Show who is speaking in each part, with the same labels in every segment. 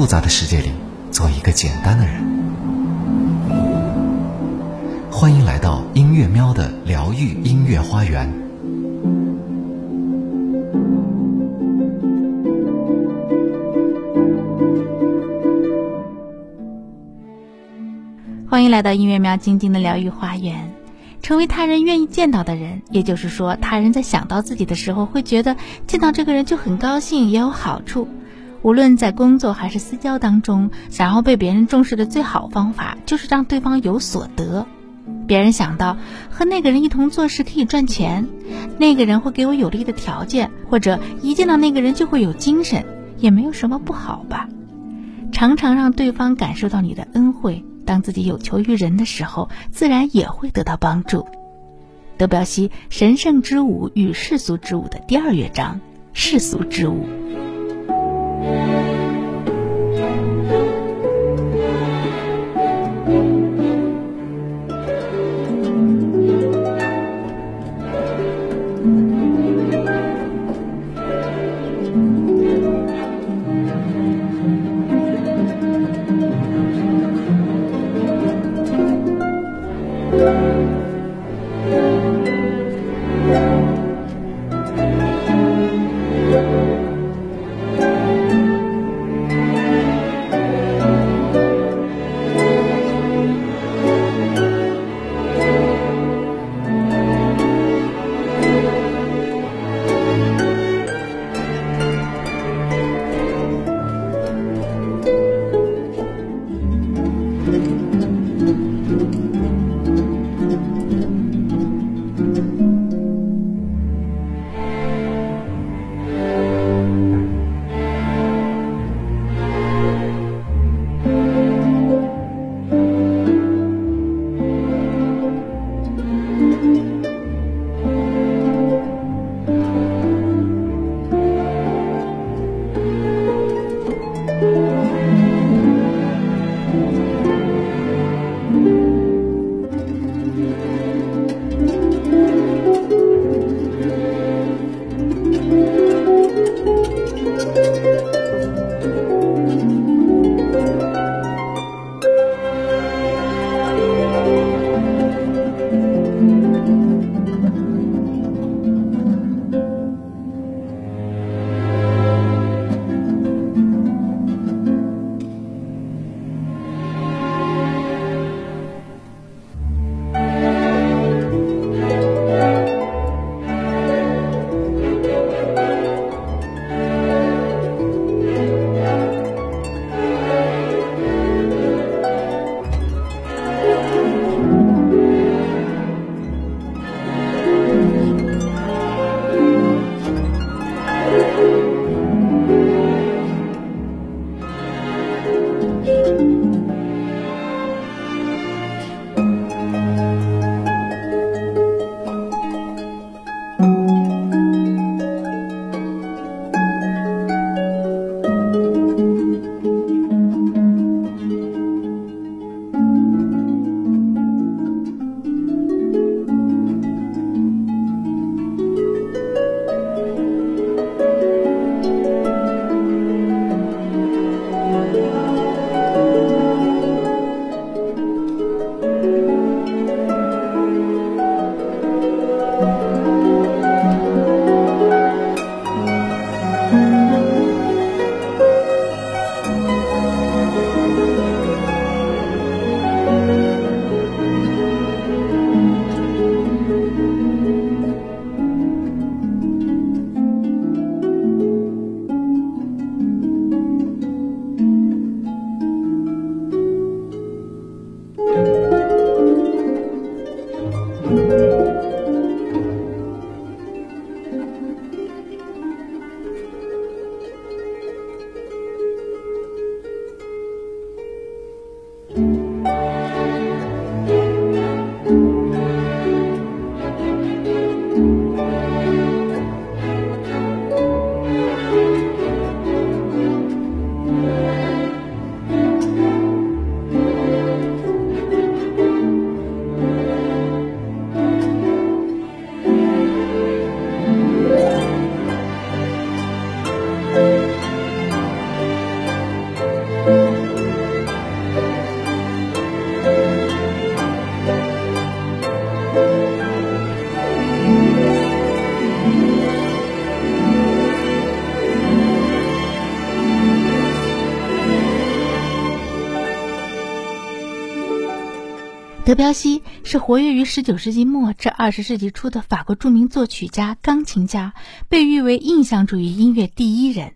Speaker 1: 复杂的世界里做一个简单的人。欢迎来到音乐喵的疗愈音乐花园。
Speaker 2: 欢迎来到音乐喵晶晶的疗愈花园。成为他人愿意见到的人，也就是说，他人在想到自己的时候，会觉得见到这个人就很高兴，也有好处。无论在工作还是私交当中，想要被别人重视的最好方法，就是让对方有所得。别人想到和那个人一同做事可以赚钱，那个人会给我有利的条件，或者一见到那个人就会有精神，也没有什么不好吧。常常让对方感受到你的恩惠，当自己有求于人的时候，自然也会得到帮助。德彪西《神圣之舞与世俗之舞》的第二乐章：世俗之舞。Música 德彪西是活跃于19世纪末至20世纪初的法国著名作曲家、钢琴家，被誉为印象主义音乐第一人。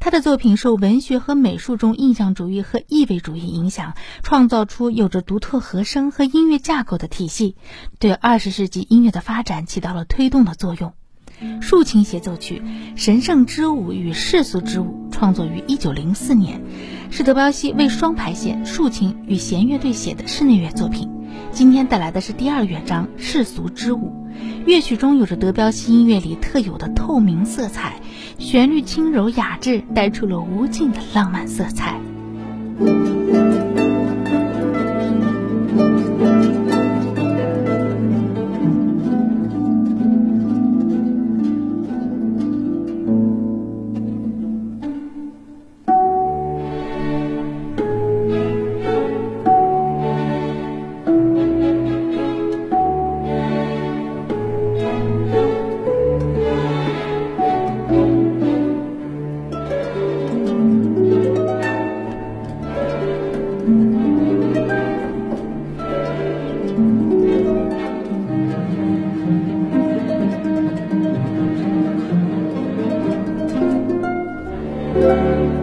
Speaker 2: 他的作品受文学和美术中印象主义和意味主义影响，创造出有着独特和声和音乐架构的体系，对20世纪音乐的发展起到了推动的作用。竖琴协奏曲《神圣之舞与世俗之舞》创作于1904年，是德彪西为双排弦、竖琴与弦乐队写的室内乐作品。今天带来的是第二乐章《世俗之舞》，乐曲中有着德彪西音乐里特有的透明色彩，旋律轻柔雅致，带出了无尽的浪漫色彩。嗯。